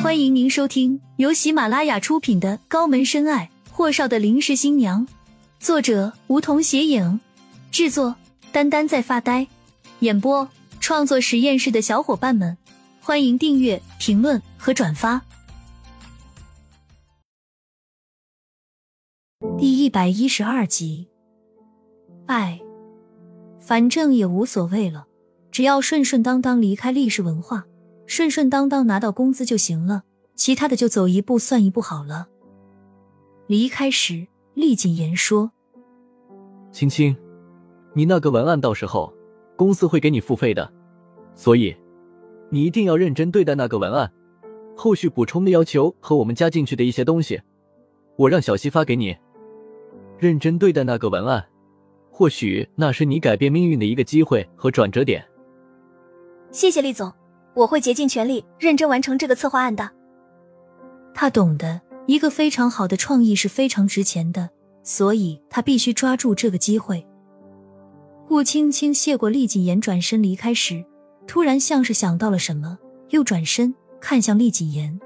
欢迎您收听由喜马拉雅出品的《高门深爱：霍少的临时新娘》，作者梧桐斜影，制作丹丹在发呆，演播创作实验室的小伙伴们，欢迎订阅、评论和转发。第一百一十二集，哎，反正也无所谓了，只要顺顺当当离开历史文化。顺顺当当拿到工资就行了，其他的就走一步算一步好了。离开时，厉谨言说：“青青，你那个文案到时候公司会给你付费的，所以你一定要认真对待那个文案。后续补充的要求和我们加进去的一些东西，我让小西发给你。认真对待那个文案，或许那是你改变命运的一个机会和转折点。”谢谢厉总。我会竭尽全力，认真完成这个策划案的。他懂得，一个非常好的创意是非常值钱的，所以他必须抓住这个机会。顾青青谢过厉谨言，转身离开时，突然像是想到了什么，又转身看向厉谨言。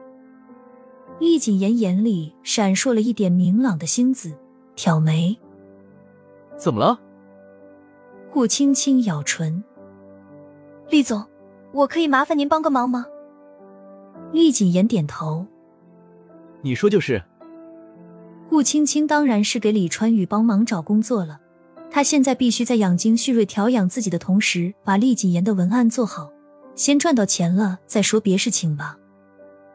厉谨言眼里闪烁了一点明朗的星子，挑眉：“怎么了？”顾青青咬唇：“厉总。”我可以麻烦您帮个忙吗？厉谨言点头。你说就是。顾青青当然是给李川宇帮忙找工作了。他现在必须在养精蓄锐、调养自己的同时，把厉谨言的文案做好，先赚到钱了再说别事情吧。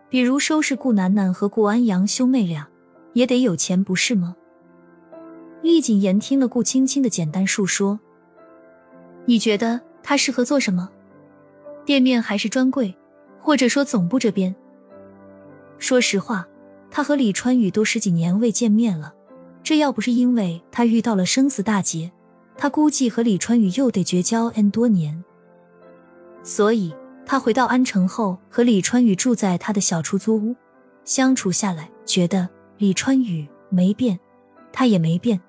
比如收拾顾楠楠和顾安阳兄妹俩，也得有钱不是吗？厉谨言听了顾青青的简单述说，你觉得他适合做什么？店面还是专柜，或者说总部这边。说实话，他和李川宇都十几年未见面了，这要不是因为他遇到了生死大劫，他估计和李川宇又得绝交 n 多年。所以，他回到安城后，和李川宇住在他的小出租屋，相处下来，觉得李川宇没变，他也没变。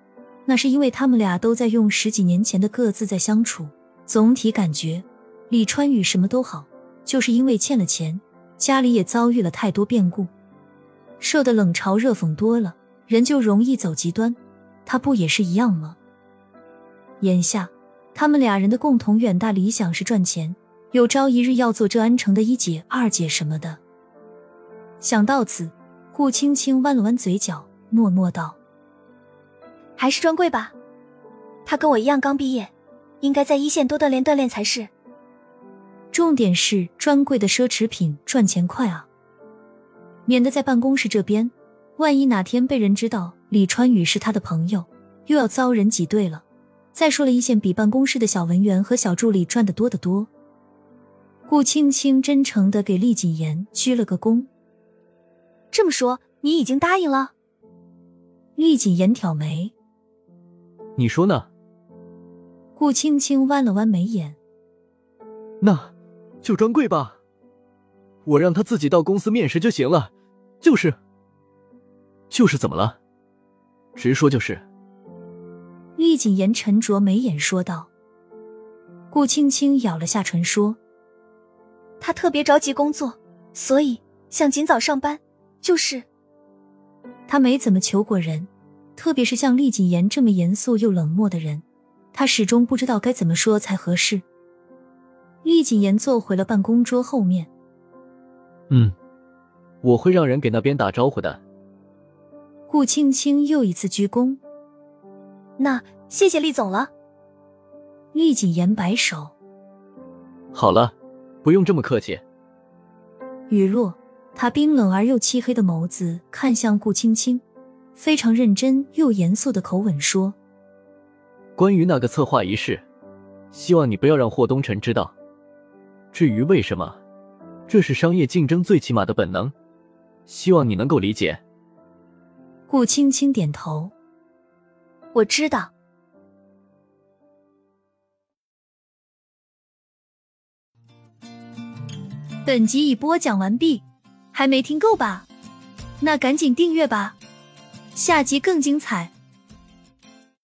那是因为他们俩都在用十几年前的各自在相处，总体感觉。李川宇什么都好，就是因为欠了钱，家里也遭遇了太多变故，受的冷嘲热讽多了，人就容易走极端。他不也是一样吗？眼下他们俩人的共同远大理想是赚钱，有朝一日要做这安城的一姐、二姐什么的。想到此，顾青青弯了弯嘴角，诺诺道：“还是专柜吧，他跟我一样刚毕业，应该在一线多锻炼锻炼才是。”重点是专柜的奢侈品赚钱快啊，免得在办公室这边，万一哪天被人知道李川宇是他的朋友，又要遭人挤兑了。再说了一线比办公室的小文员和小助理赚的多得多。顾青青真诚的给厉谨言鞠了个躬。这么说，你已经答应了？厉谨言挑眉。你说呢？顾青青弯了弯眉眼。那。就专柜吧，我让他自己到公司面试就行了。就是，就是怎么了？直说就是。厉谨言沉着眉眼说道。顾青青咬了下唇说：“他特别着急工作，所以想尽早上班。就是，他没怎么求过人，特别是像厉谨言这么严肃又冷漠的人，他始终不知道该怎么说才合适。”厉谨言坐回了办公桌后面。嗯，我会让人给那边打招呼的。顾青青又一次鞠躬。那谢谢厉总了。厉谨言摆手。好了，不用这么客气。雨落，他冰冷而又漆黑的眸子看向顾青青，非常认真又严肃的口吻说：“关于那个策划仪式，希望你不要让霍东辰知道。”至于为什么，这是商业竞争最起码的本能，希望你能够理解。顾青青点头，我知道。本集已播讲完毕，还没听够吧？那赶紧订阅吧，下集更精彩。